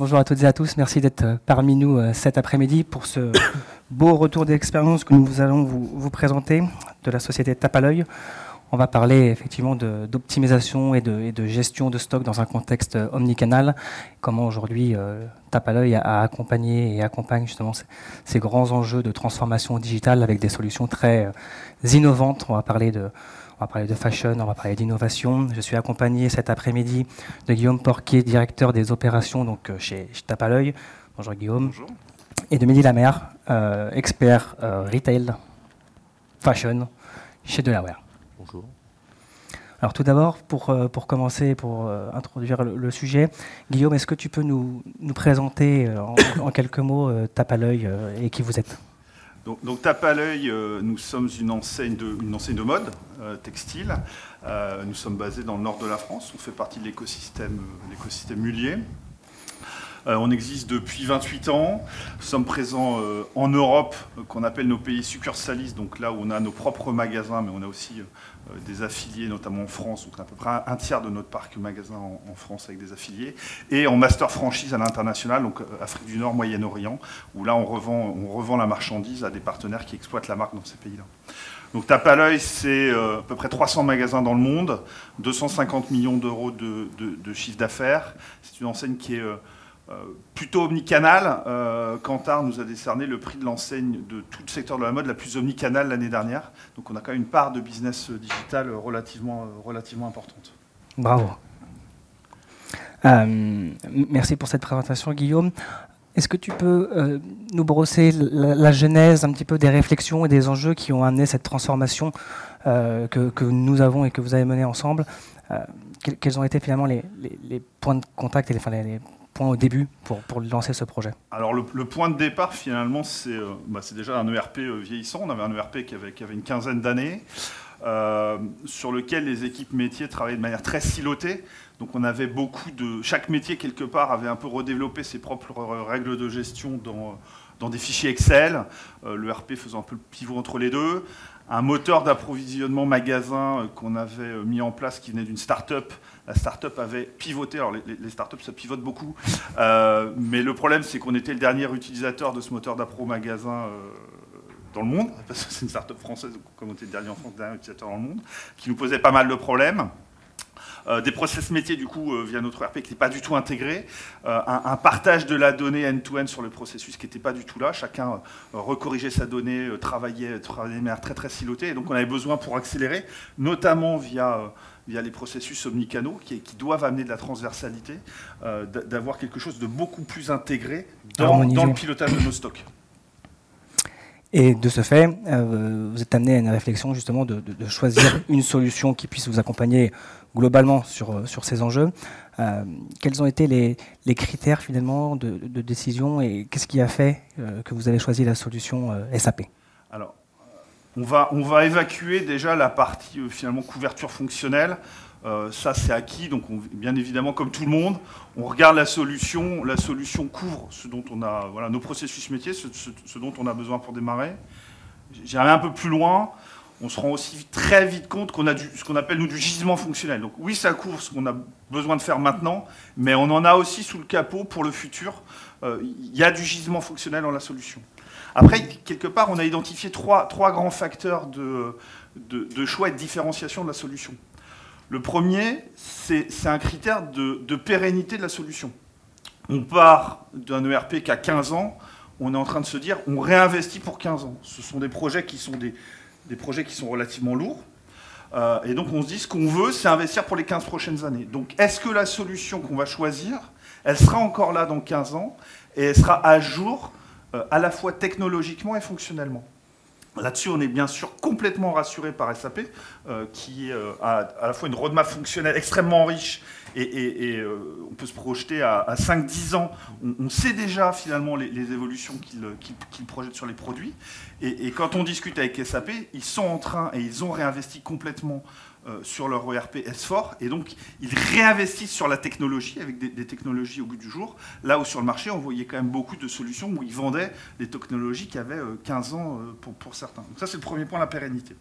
Bonjour à toutes et à tous, merci d'être euh, parmi nous euh, cet après-midi pour ce beau retour d'expérience que nous allons vous, présenter de la société Tape à l'œil. On va parler effectivement d'optimisation et de, gestion de stock dans un contexte euh, omnicanal. Comment aujourd'hui Tape à l'œil a, accompagné et accompagne justement ces, grands enjeux de transformation digitale avec des solutions très innovantes. On va parler de on va parler de fashion, on va parler d'innovation. Je suis accompagné cet après-midi de Guillaume Porquier, directeur des opérations donc, euh, chez, Tape à l'œil. Bonjour Guillaume. Bonjour. Et de Mehdi Lamère, euh, expert euh, retail, fashion chez Delaware. Bonjour. Alors tout d'abord, pour, pour commencer, pour introduire le, sujet, Guillaume, est-ce que tu peux nous, nous présenter en, en, quelques mots Tape à l'œil et qui vous êtes? Donc, tape à l'œil, euh, nous sommes une enseigne de, mode euh, textile. Euh, nous sommes basés dans le nord de la France. On fait partie de l'écosystème, l'écosystème Mulier. On existe depuis 28 ans. Nous sommes présents en Europe, qu'on appelle nos pays succursalistes, donc là où on a nos propres magasins, mais on a aussi euh, des affiliés, notamment en France, donc à peu près un tiers de notre parc magasin en, France avec des affiliés, et en master franchise à l'international, donc euh, Afrique du Nord, Moyen-Orient, où là on revend, la marchandise à des partenaires qui exploitent la marque dans ces pays-là. Donc tape à l'œil, c'est euh, à peu près 300 magasins dans le monde, 250 millions d'euros de, de, chiffre d'affaires. C'est une enseigne qui est euh, plutôt omnicanal. Euh, Kantar nous a décerné le prix de l'enseigne de tout le secteur de la mode la plus omnicanale l'année dernière. Donc on a quand même une part de business digital relativement, relativement importante. Bravo. Euh, merci pour cette présentation, Guillaume. Est-ce que tu peux nous brosser la, genèse un petit peu des réflexions et des enjeux qui ont amené cette transformation que, nous avons et que vous avez menée ensemble? Quels ont été finalement les, points de contact et les, les au début pour, pour lancer ce projet Alors le, point de départ finalement c'est euh, bah, déjà un ERP euh, vieillissant. On avait un ERP qui avait, une quinzaine d'années. Euh, sur lequel les équipes métiers travaillaient de manière très silotée. Donc on avait beaucoup de... Chaque métier, quelque part, avait un peu redéveloppé ses propres règles de gestion dans, dans des fichiers Excel, le RP faisant un peu le pivot entre les deux. Un moteur d'approvisionnement magasin qu'on avait mis en place qui venait d'une start-up la start-up avait pivoté. Alors, les, les start-up, ça pivote beaucoup. Euh, mais le problème, c'est qu'on était le dernier utilisateur de ce moteur d'appro magasin euh, dans le monde, parce que c'est une start-up française, comme on était le dernier en France, le dernier utilisateur dans le monde, qui nous posait pas mal de problèmes. Euh, des process métiers du coup via notre ERP qui n'est pas du tout intégré, un, partage de la donnée end-to-end sur le processus qui n'était pas du tout là, chacun recorrigeait sa donnée, travaillait, travaillait de manière très très silotée, et donc on avait besoin pour accélérer, notamment via via les processus omnicanaux qui, qui doivent amener de la transversalité, euh, d'avoir quelque chose de beaucoup plus intégré dans, le pilotage de nos stocks. Et de ce fait, euh, vous êtes amené à une réflexion justement de, choisir une solution qui puisse vous accompagner globalement sur, euh, sur ces enjeux. quels ont été les, les critères finalement de, décision et qu'est-ce qui a fait que vous avez choisi la solution SAP Alors, on va, on va évacuer déjà la partie euh, finalement couverture fonctionnelle. Euh, ça, c'est acquis. Donc, bien évidemment, comme tout le monde, on regarde la solution. La solution couvre ce dont on a, voilà, nos processus métiers, ce, dont on a besoin pour démarrer. J'irai un peu plus loin. On se rend aussi très vite compte qu'on a ce qu'on appelle nous du gisement fonctionnel. Donc, oui, ça couvre ce qu'on a besoin de faire maintenant, mais on en a aussi sous le capot pour le futur. Euh, il y a du gisement fonctionnel dans la solution. Après, quelque part, on a identifié trois, grands facteurs de, choix et de différenciation de la solution. Le premier, c'est un critère de, pérennité de la solution. On part d'un ERP qui a 15 ans, on est en train de se dire, on réinvestit pour 15 ans. Ce sont des projets qui sont, des, projets qui sont relativement lourds. Euh, et donc on se dit, ce qu'on veut, c'est investir pour les 15 prochaines années. Donc est-ce que la solution qu'on va choisir, elle sera encore là dans 15 ans et elle sera à jour euh, à la fois technologiquement et fonctionnellement? Là-dessus, on est bien sûr complètement rassuré par SAP, euh, qui euh, a à la fois une roadmap fonctionnelle extrêmement riche et, on peut se projeter à, 5-10 ans. On, sait déjà finalement les, évolutions qu'il projette sur les produits. Et, quand on discute avec SAP, ils sont en train et ils ont réinvesti complètement euh, sur leur ERP S4 et donc ils réinvestissent sur la technologie avec des, technologies au bout du jour, là où sur le marché on voyait quand même beaucoup de solutions où ils vendaient des technologies qui avaient 15 euh, ans euh, pour, certains. Donc ça c'est le premier point, la pérennité.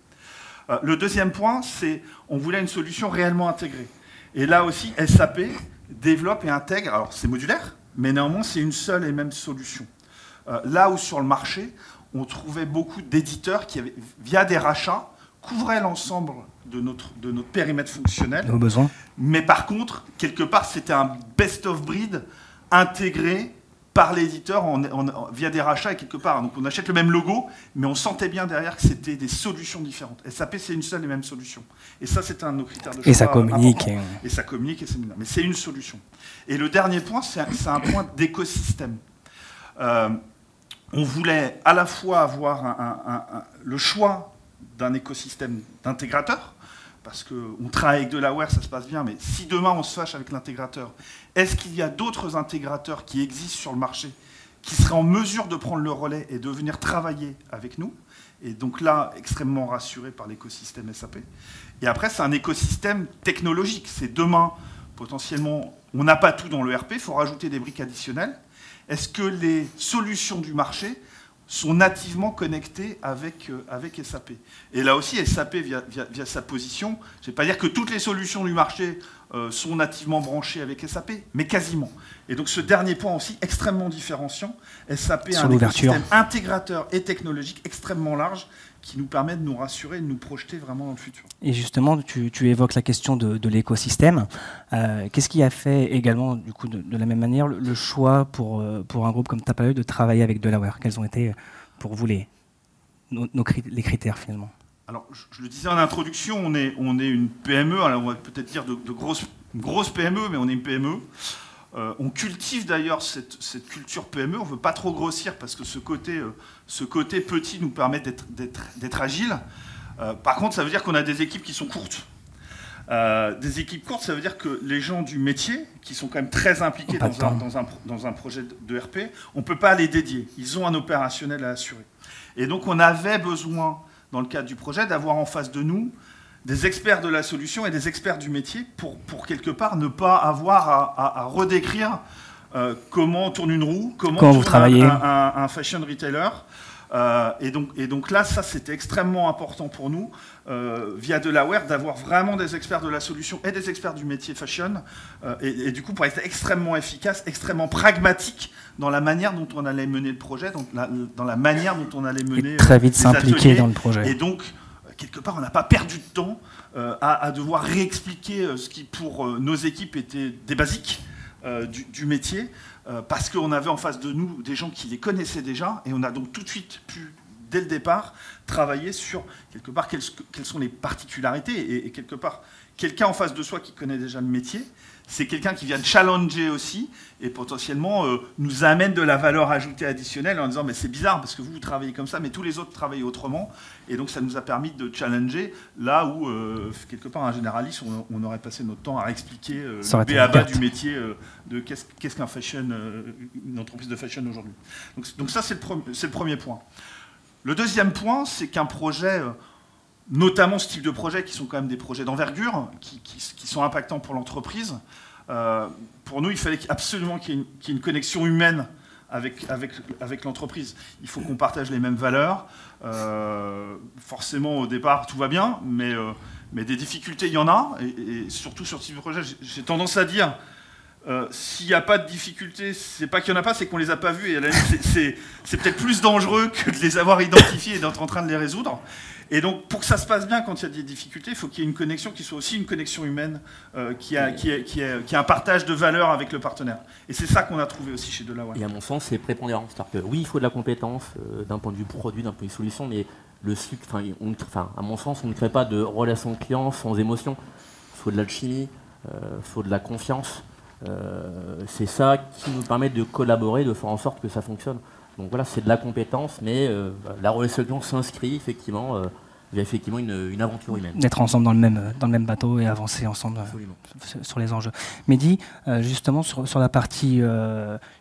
Le deuxième point, c'est on voulait une solution réellement intégrée. Et là aussi, SAP développe et intègre, alors c'est modulaire, mais néanmoins, c'est une seule et même solution. Là où sur le marché, on trouvait beaucoup d'éditeurs qui, avaient, via des rachats, couvraient l'ensemble de notre, de notre périmètre fonctionnel. Nos besoins. Mais par contre, quelque part, c'était un best-of breed intégré par l'éditeur via des rachats et quelque part. Donc on achète le même logo, mais on sentait bien derrière que c'était des solutions différentes. SAP, c'est une seule et même solution. Et ça, c'est un de nos critères de choix. Et ça communique. Et ça communique, et c'est Mais c'est une solution. Et le dernier point, c'est un, point d'écosystème. Euh, on voulait à la fois avoir le choix d'un écosystème d'intégrateurs, parce qu'on travaille avec de l'aware, ça se passe bien, mais si demain on se fâche avec l'intégrateur, est-ce qu'il y a d'autres intégrateurs qui existent sur le marché qui seraient en mesure de prendre le relais et de venir travailler avec nous? Et donc là, extrêmement rassuré par l'écosystème SAP. Et après, c'est un écosystème technologique. C'est demain, potentiellement, on n'a pas tout dans le RP, il faut rajouter des briques additionnelles. Est-ce que les solutions du marché sont nativement connectés avec, euh, avec SAP. Et là aussi, SAP, via, via, sa position, je ne vais pas dire que toutes les solutions du marché euh, sont nativement branchées avec SAP, mais quasiment. Et donc ce dernier point aussi, extrêmement différenciant, SAP a un système intégrateur et technologique extrêmement large qui nous permet de nous rassurer de nous projeter vraiment dans le futur. Et justement, tu, évoques la question de, l'écosystème. Euh, qu'est-ce qui a fait également, du coup, de, la même manière, le, choix pour, euh, pour un groupe comme Tapaleux de travailler avec Delaware? Quels ont été pour vous les, nos, les critères finalement? Alors, je, le disais en introduction, on est, on est une PME, alors on va peut-être dire de, de grosses, grosse PME, mais on est une PME. Euh, on cultive d'ailleurs cette, culture PME, on ne veut pas trop grossir parce que ce côté, euh, ce côté petit nous permet d'être agile. Euh, par contre, ça veut dire qu'on a des équipes qui sont courtes. des équipes courtes, ça veut dire que les gens du métier, qui sont quand même très impliqués dans un, dans, un, dans un, projet de RP, on ne peut pas les dédier. Ils ont un opérationnel à assurer. Et donc on avait besoin, dans le cadre du projet, d'avoir en face de nous des experts de la solution et des experts du métier pour, pour quelque part ne pas avoir à, redécrire euh, comment tourne une roue, comment, tourne vous travaillez. Un, fashion retailer. Euh, et, donc, et donc là, ça c'était extrêmement important pour nous, euh, via Delaware, d'avoir vraiment des experts de la solution et des experts du métier fashion, et, du coup pour être extrêmement efficace, extrêmement pragmatique dans la manière dont on allait mener le projet, dans la, dans la manière dont on allait mener... Et très vite s'impliquer dans le projet. Et donc quelque part, on n'a pas perdu de temps euh, à, devoir réexpliquer euh, ce qui, pour euh, nos équipes, était des basiques du, métier, parce qu'on avait en face de nous des gens qui les connaissaient déjà, et on a donc tout de suite pu, dès le départ, travailler sur, quelque part, quelles, sont les particularités, et quelque part, quelqu'un en face de soi qui connaît déjà le métier, c'est quelqu'un qui vient challenger aussi et potentiellement euh, nous amène de la valeur ajoutée additionnelle en disant mais c'est bizarre parce que vous, vous travaillez comme ça mais tous les autres travaillent autrement. Et donc ça nous a permis de challenger là où euh, quelque part un généraliste on, aurait passé notre temps à expliquer euh, le BABA du métier de qu'est-ce qu'un fashion une entreprise de fashion aujourd'hui. Donc, ça c'est le, le, premier point le deuxième point c'est qu'un projet notamment ce type de projets qui sont quand même des projets d'envergure, qui, sont impactants pour l'entreprise. Euh, pour nous, il fallait absolument qu'il y, ait une connexion humaine avec, l'entreprise. Il faut qu'on partage les mêmes valeurs. Euh, forcément, au départ, tout va bien, euh, mais des difficultés, il y en a. Et, surtout sur ce type de projet, j'ai tendance à dire, s'il n'y a pas de difficultés, c'est pas qu'il n'y en a pas, c'est qu'on les a pas vues. Et c'est peut-être plus dangereux que de les avoir identifiés et d'être en train de les résoudre. Et donc, pour que ça se passe bien quand il y a des difficultés, il faut qu'il y ait une connexion qui soit aussi une connexion humaine, euh, qui, a, un partage de valeurs avec le partenaire. Et c'est ça qu'on a trouvé aussi chez Delaware. Et à mon sens, c'est prépondérant. C'est-à-dire que oui, il faut de la compétence euh, d'un point de vue produit, d'un point de vue solution, mais le sucre, enfin, à mon sens, on ne crée pas de relation client sans émotion. Il faut de l'alchimie, il euh, faut de la confiance. C'est ça qui nous permet de collaborer, de faire en sorte que ça fonctionne. Donc voilà, c'est de la compétence, mais euh, la relation s'inscrit effectivement euh, via effectivement une, aventure humaine. D'être ensemble dans le, même, dans le même bateau et avancer ensemble euh, sur les enjeux. Mehdi, justement sur, sur, la partie,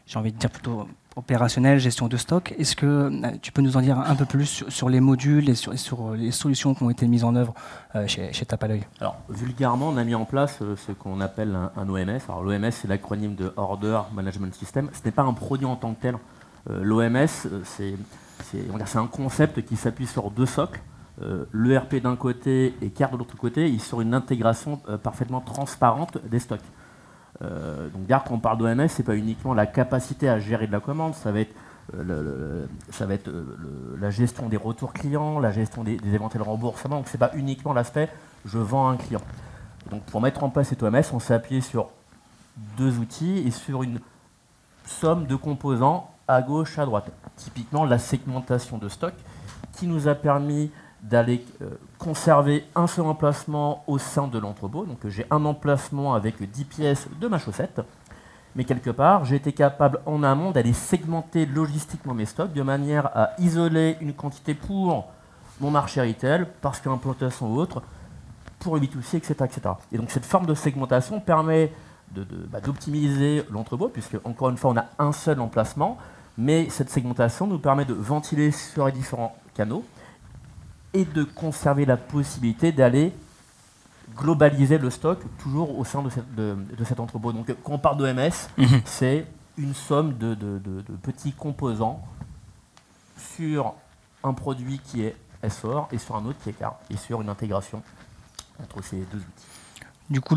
j'ai envie de dire plutôt opérationnelle, gestion de stock, est-ce que tu peux nous en dire un peu plus sur, les modules et sur, sur, les solutions qui ont été mises en œuvre chez, chez Tapalœil Alors, vulgairement, on a mis en place ce qu'on appelle un, OMS. Alors, l'OMS, c'est l'acronyme de Order Management System. Ce n'est pas un produit en tant que tel. Euh, L'OMS, euh, c'est un concept qui s'appuie sur deux socles. Euh, L'ERP d'un côté et CARE de l'autre côté, ils sur une intégration parfaitement transparente des stocks. Donc derrière, quand on parle d'OMS, c'est pas uniquement la capacité à gérer de la commande, ça va être ça va être la gestion des retours clients, la gestion des, éventuels remboursements. Donc, ce n'est pas uniquement l'aspect je vends un client. Donc, pour mettre en place cet OMS, on s'est appuyé sur deux outils et sur une somme de composants à gauche, à droite. Typiquement, la segmentation de stock qui nous a permis d'aller euh, conserver un seul emplacement au sein de l'entrepôt. Donc j'ai un emplacement avec 10 pièces de ma chaussette. Mais quelque part, j'ai été capable en amont d'aller segmenter logistiquement mes stocks de manière à isoler une quantité pour mon marché retail, parce qu'un plantation ou autre, pour le B2C, etc., etc. Et donc cette forme de segmentation permet bah, d'optimiser de, l'entrepôt, puisque encore une fois, on a un seul emplacement, mais cette segmentation nous permet de ventiler sur les différents canaux et de conserver la possibilité d'aller globaliser le stock toujours au sein de, cet entrepôt. Donc quand on parle d'OMS, mhm. c'est une somme de, petits composants sur un produit qui est SOR et sur un autre qui est CAR, et sur une intégration entre ces deux outils. Du coup,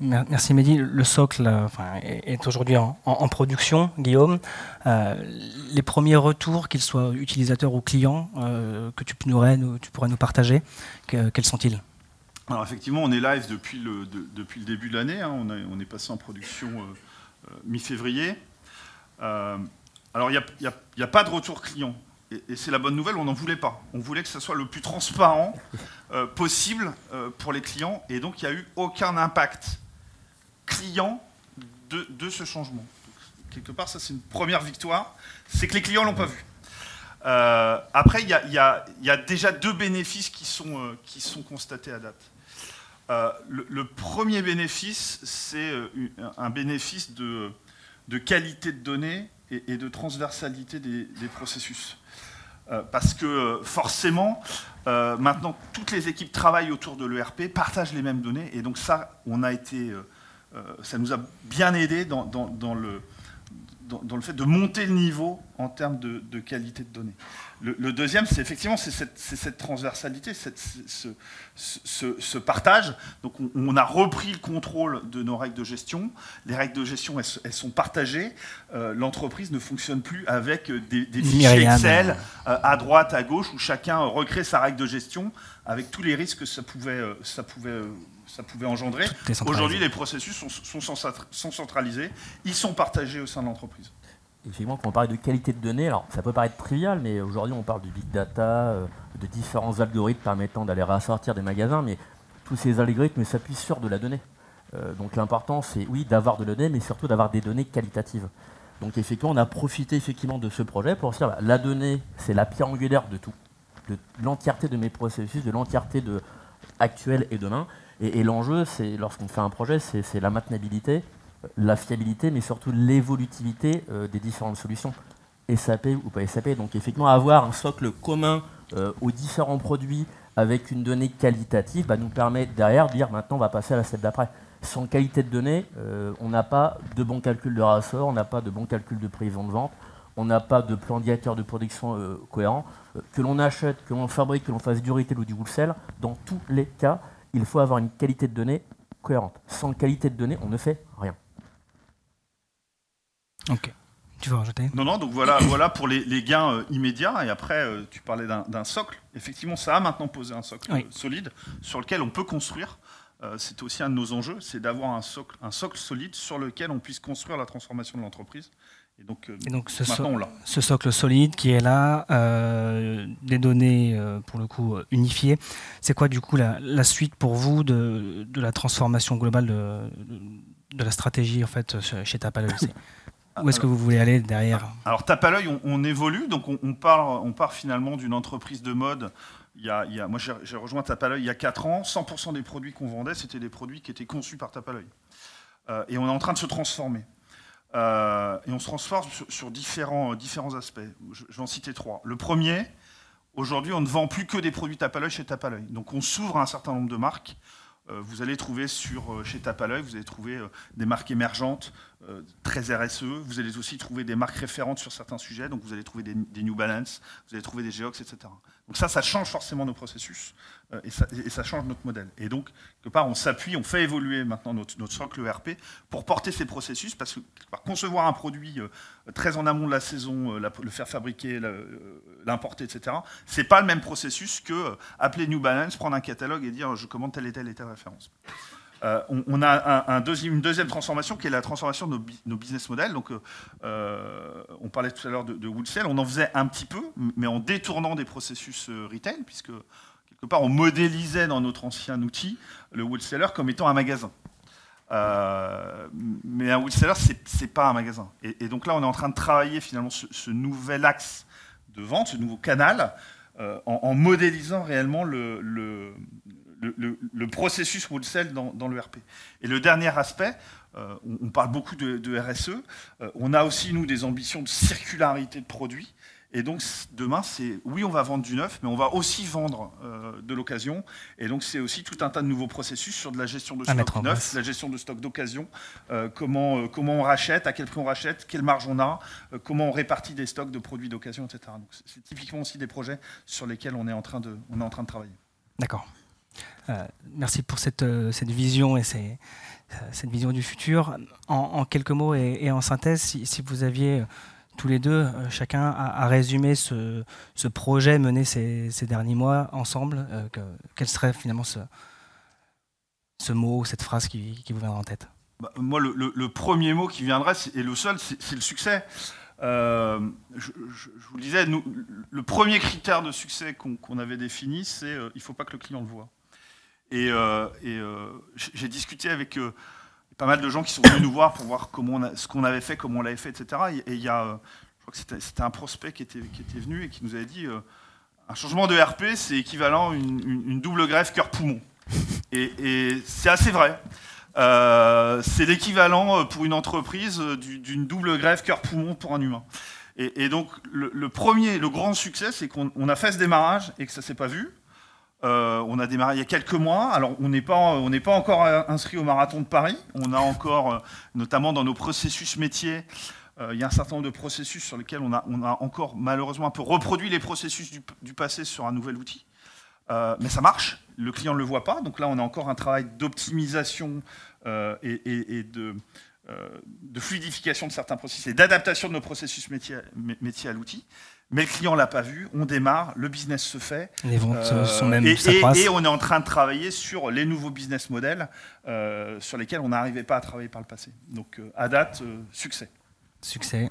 merci Mehdi, le socle est, aujourd'hui en, production, Guillaume. Euh, les premiers retours, qu'ils soient utilisateurs ou clients, euh, que tu pourrais, nous, partager, quels sont-ils? Alors effectivement, on est live depuis le, début de l'année. Hein. on, est passé en production euh, mi-février. alors il n'y a, pas de retour client et, c'est la bonne nouvelle, on n'en voulait pas. On voulait que ce soit le plus transparent euh, possible euh, pour les clients, et donc il n'y a eu aucun impact client de, ce changement. quelque part, ça c'est une première victoire, c'est que les clients l'ont pas vu. Euh, après, il y, a, déjà deux bénéfices qui sont, qui sont constatés à date. Le, premier bénéfice, c'est un bénéfice de, de, qualité de données et, de transversalité des processus. Euh, parce que euh, forcément, euh, maintenant, toutes les équipes travaillent autour de l'ERP, partagent les mêmes données, et donc ça, on a été, ça nous a bien aidé dans, le, dans, le fait de monter le niveau en termes de, qualité de données. Le, deuxième, c'est effectivement c'est cette, transversalité, ce, partage. Donc on, a repris le contrôle de nos règles de gestion. Les règles de gestion, elles, sont partagées. Euh, l'entreprise ne fonctionne plus avec des, fichiers Excel euh, à droite, à gauche, où chacun recrée sa règle de gestion avec tous les risques que ça pouvait, euh, ça pouvait ça pouvait engendrer. Aujourd'hui, les processus sont, sont, centralisés, ils sont partagés au sein de l'entreprise. Effectivement, quand on parle de qualité de données, alors ça peut paraître trivial, mais aujourd'hui on parle du big data, euh, de différents algorithmes permettant d'aller rassortir des magasins, mais tous ces algorithmes s'appuient sur de la donnée. Euh, donc l'important c'est oui d'avoir de la donnée, mais surtout d'avoir des données qualitatives. Donc effectivement, on a profité effectivement de ce projet pour dire bah, la donnée, c'est la pierre angulaire de tout, de l'entièreté de mes processus, de l'entièreté de actuel et demain. Et, l'enjeu, c'est lorsqu'on fait un projet, c'est la maintenabilité, la fiabilité, mais surtout l'évolutivité euh, des différentes solutions, SAP ou pas SAP. Donc effectivement, avoir un socle commun euh, aux différents produits avec une donnée qualitative bah, nous permet derrière de dire maintenant on va passer à la step d'après. Sans qualité de données, euh, on n'a pas de bon calcul de rassort, on n'a pas de bon calcul de prévision de vente, on n'a pas de plan directeur de production cohérent. que l'on achète, que l'on fabrique, que l'on fasse du retail ou du wholesale, dans tous les cas, il faut avoir une qualité de données cohérente. Sans qualité de données, on ne fait rien. Ok. Tu veux rajouter Non, non, donc voilà, voilà pour les, gains euh, immédiats. Et après, euh, tu parlais d'un socle. Effectivement, ça a maintenant posé un socle solide sur lequel on peut construire. Euh, c'est aussi un de nos enjeux, c'est d'avoir un socle, un socle solide sur lequel on puisse construire la transformation de l'entreprise. Et donc, euh, ce, socle solide qui est là, euh, des données euh, pour le coup unifiées, c'est quoi du coup la, suite pour vous de, la transformation globale de, la stratégie en fait chez Tapaleuil Où est-ce que vous voulez aller derrière? Alors Tapaleuil, on, on, évolue, donc on, part, on part finalement d'une entreprise de mode. Il y a, moi j'ai rejoint Tapaleuil il y a 4 ans, 100% des produits qu'on vendait, c'était des produits qui étaient conçus par Tapaleuil. et on est en train de se transformer. Euh, et on se transforme sur, différents, différents aspects. Je, vais en citer trois. Le premier, aujourd'hui, on ne vend plus que des produits Tapalœil chez Tapalœil. Donc on s'ouvre à un certain nombre de marques. Euh, vous allez trouver sur, euh, chez Tapalœil, vous allez trouver des marques émergentes, très RSE. Vous allez aussi trouver des marques référentes sur certains sujets. Donc vous allez trouver des, New Balance, vous allez trouver des Geox, etc. Donc ça, ça change forcément nos processus euh, et, ça, change notre modèle. Et donc, quelque part, on s'appuie, on fait évoluer maintenant notre, socle ERP pour porter ces processus, parce que concevoir un produit euh, très en amont de la saison, euh, le faire fabriquer, l'importer, etc., c'est pas le même processus que appeler New Balance, prendre un catalogue et dire je commande telle et telle et telle référence. On, a une deuxième transformation qui est la transformation de nos, business models. Donc, on parlait tout à l'heure de, de On en faisait un petit peu, mais en détournant des processus euh, retail, puisque quelque part, on modélisait dans notre ancien outil le wholesaler comme étant un magasin. mais un wholesaler, n'est pas un magasin. Et, donc là, on est en train de travailler finalement ce, nouvel axe de vente, ce nouveau canal, en, modélisant réellement le, le, processus wholesale dans, dans l'ERP. Et le dernier aspect, euh, on, parle beaucoup de, RSE, euh, on a aussi, nous, des ambitions de circularité de produits. Et donc, demain, c'est oui, on va vendre du neuf, mais on va aussi vendre euh, de l'occasion. Et donc, c'est aussi tout un tas de nouveaux processus sur de la gestion de stock neuf, la gestion de stock d'occasion, comment, comment on rachète, à quel prix on rachète, quelle marge on a, comment on répartit des stocks de produits d'occasion, etc. Donc, c'est typiquement aussi des projets sur lesquels on est en train de, on est en train de travailler. D'accord. Euh, merci pour cette, euh, vision et euh, cette vision du futur. En, quelques mots et, en synthèse, si, vous aviez tous les deux, chacun, à, résumer ce, ce, projet mené ces, derniers mois ensemble, quel serait finalement ce, ce mot, cette phrase qui, vous viendra en tête? Bah, Moi, le, premier mot qui viendrait, et le seul, c'est le succès. je, vous le disais, le premier critère de succès qu'on avait défini, c'est il ne faut pas que le client le voit. Et, euh, euh, j'ai discuté avec euh, pas mal de gens qui sont venus nous voir pour voir comment ce qu'on avait fait, comment on l'avait fait, etc. Et il y a, je crois que c'était un prospect qui était, qui était venu et qui nous avait dit un changement de RP, c'est équivalent à une, double greffe cœur-poumon. Et, c'est assez vrai. c'est l'équivalent pour une entreprise d'une double greffe cœur-poumon pour un humain. Et, donc le, premier, le grand succès, c'est qu'on a fait ce démarrage et que ça s'est pas vu. Euh, on a démarré il y a quelques mois. Alors, on n'est pas, pas encore inscrit au marathon de Paris. On a encore, euh, notamment dans nos processus métiers, euh, il y a un certain nombre de processus sur lesquels on a, on a encore malheureusement un peu reproduit les processus du, passé sur un nouvel outil. mais ça marche. Le client ne le voit pas. Donc là, on a encore un travail d'optimisation et, de, de, fluidification de certains processus et d'adaptation de nos processus métiers, métiers à l'outil mais le client l'a pas vu, on démarre, le business se fait. Les ventes euh, sont même et, et, on est en train de travailler sur les nouveaux business models euh, sur lesquels on n'arrivait pas à travailler par le passé. Donc euh, à date, succès. Succès.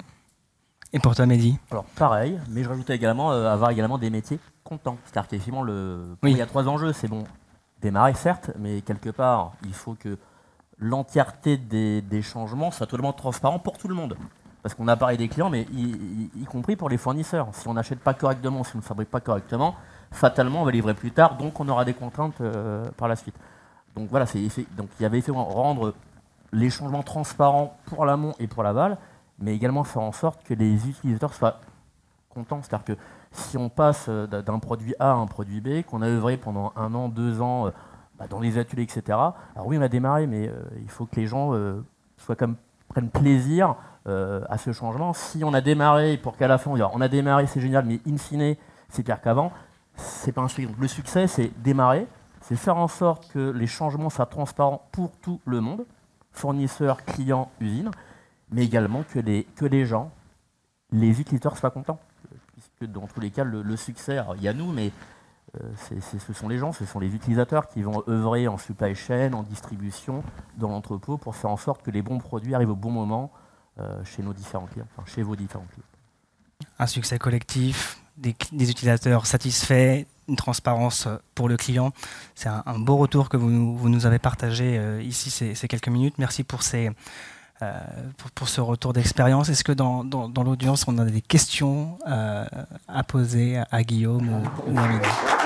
Et pour toi, Mehdi? Alors pareil, mais je rajoutais également avoir également des métiers contents. C'est-à-dire qu'effectivement, le... il y a trois enjeux, c'est bon, démarrer certes, mais quelque part, il faut que l'entièreté des, des changements soit totalement transparent pour tout le monde parce qu'on a parlé des clients, mais y, compris pour les fournisseurs. Si on n'achète pas correctement, si on ne fabrique pas correctement, fatalement on va livrer plus tard, donc on aura des contraintes euh, par la suite. Donc voilà, il y avait fait rendre les changements transparents pour l'amont et pour l'aval, mais également faire en sorte que les utilisateurs soient contents. C'est-à-dire que si on passe euh, d'un produit A à un produit B, qu'on a œuvré pendant un an, deux ans euh, bah, dans les ateliers, etc. Alors oui, on a démarré, mais il faut que les gens soient comme prennent plaisir euh, à ce changement. Si on a démarré pour qu'à la fin on a démarré, c'est génial, mais in fine, c'est pire qu'avant, c'est pas un succès. Donc le succès, c'est démarrer, c'est faire en sorte que les changements soient transparents pour tout le monde, fournisseurs, clients, usines, mais également que les, que les gens, les utilisateurs soient contents. Puisque dans tous les cas, le, succès, il y a nous, mais euh, ce sont les gens, ce sont les utilisateurs qui vont œuvrer en supply chain, en distribution, dans l'entrepôt, pour faire en sorte que les bons produits arrivent au bon moment chez nos différents clients, enfin, chez vos différents clients. Un succès collectif, des, utilisateurs satisfaits, une transparence pour le client. C'est un, beau retour que vous, nous avez partagé euh, ici ces, quelques minutes. Merci pour, euh, ce retour d'expérience. Est-ce que dans, l'audience, on a des questions à poser à, Guillaume ou, à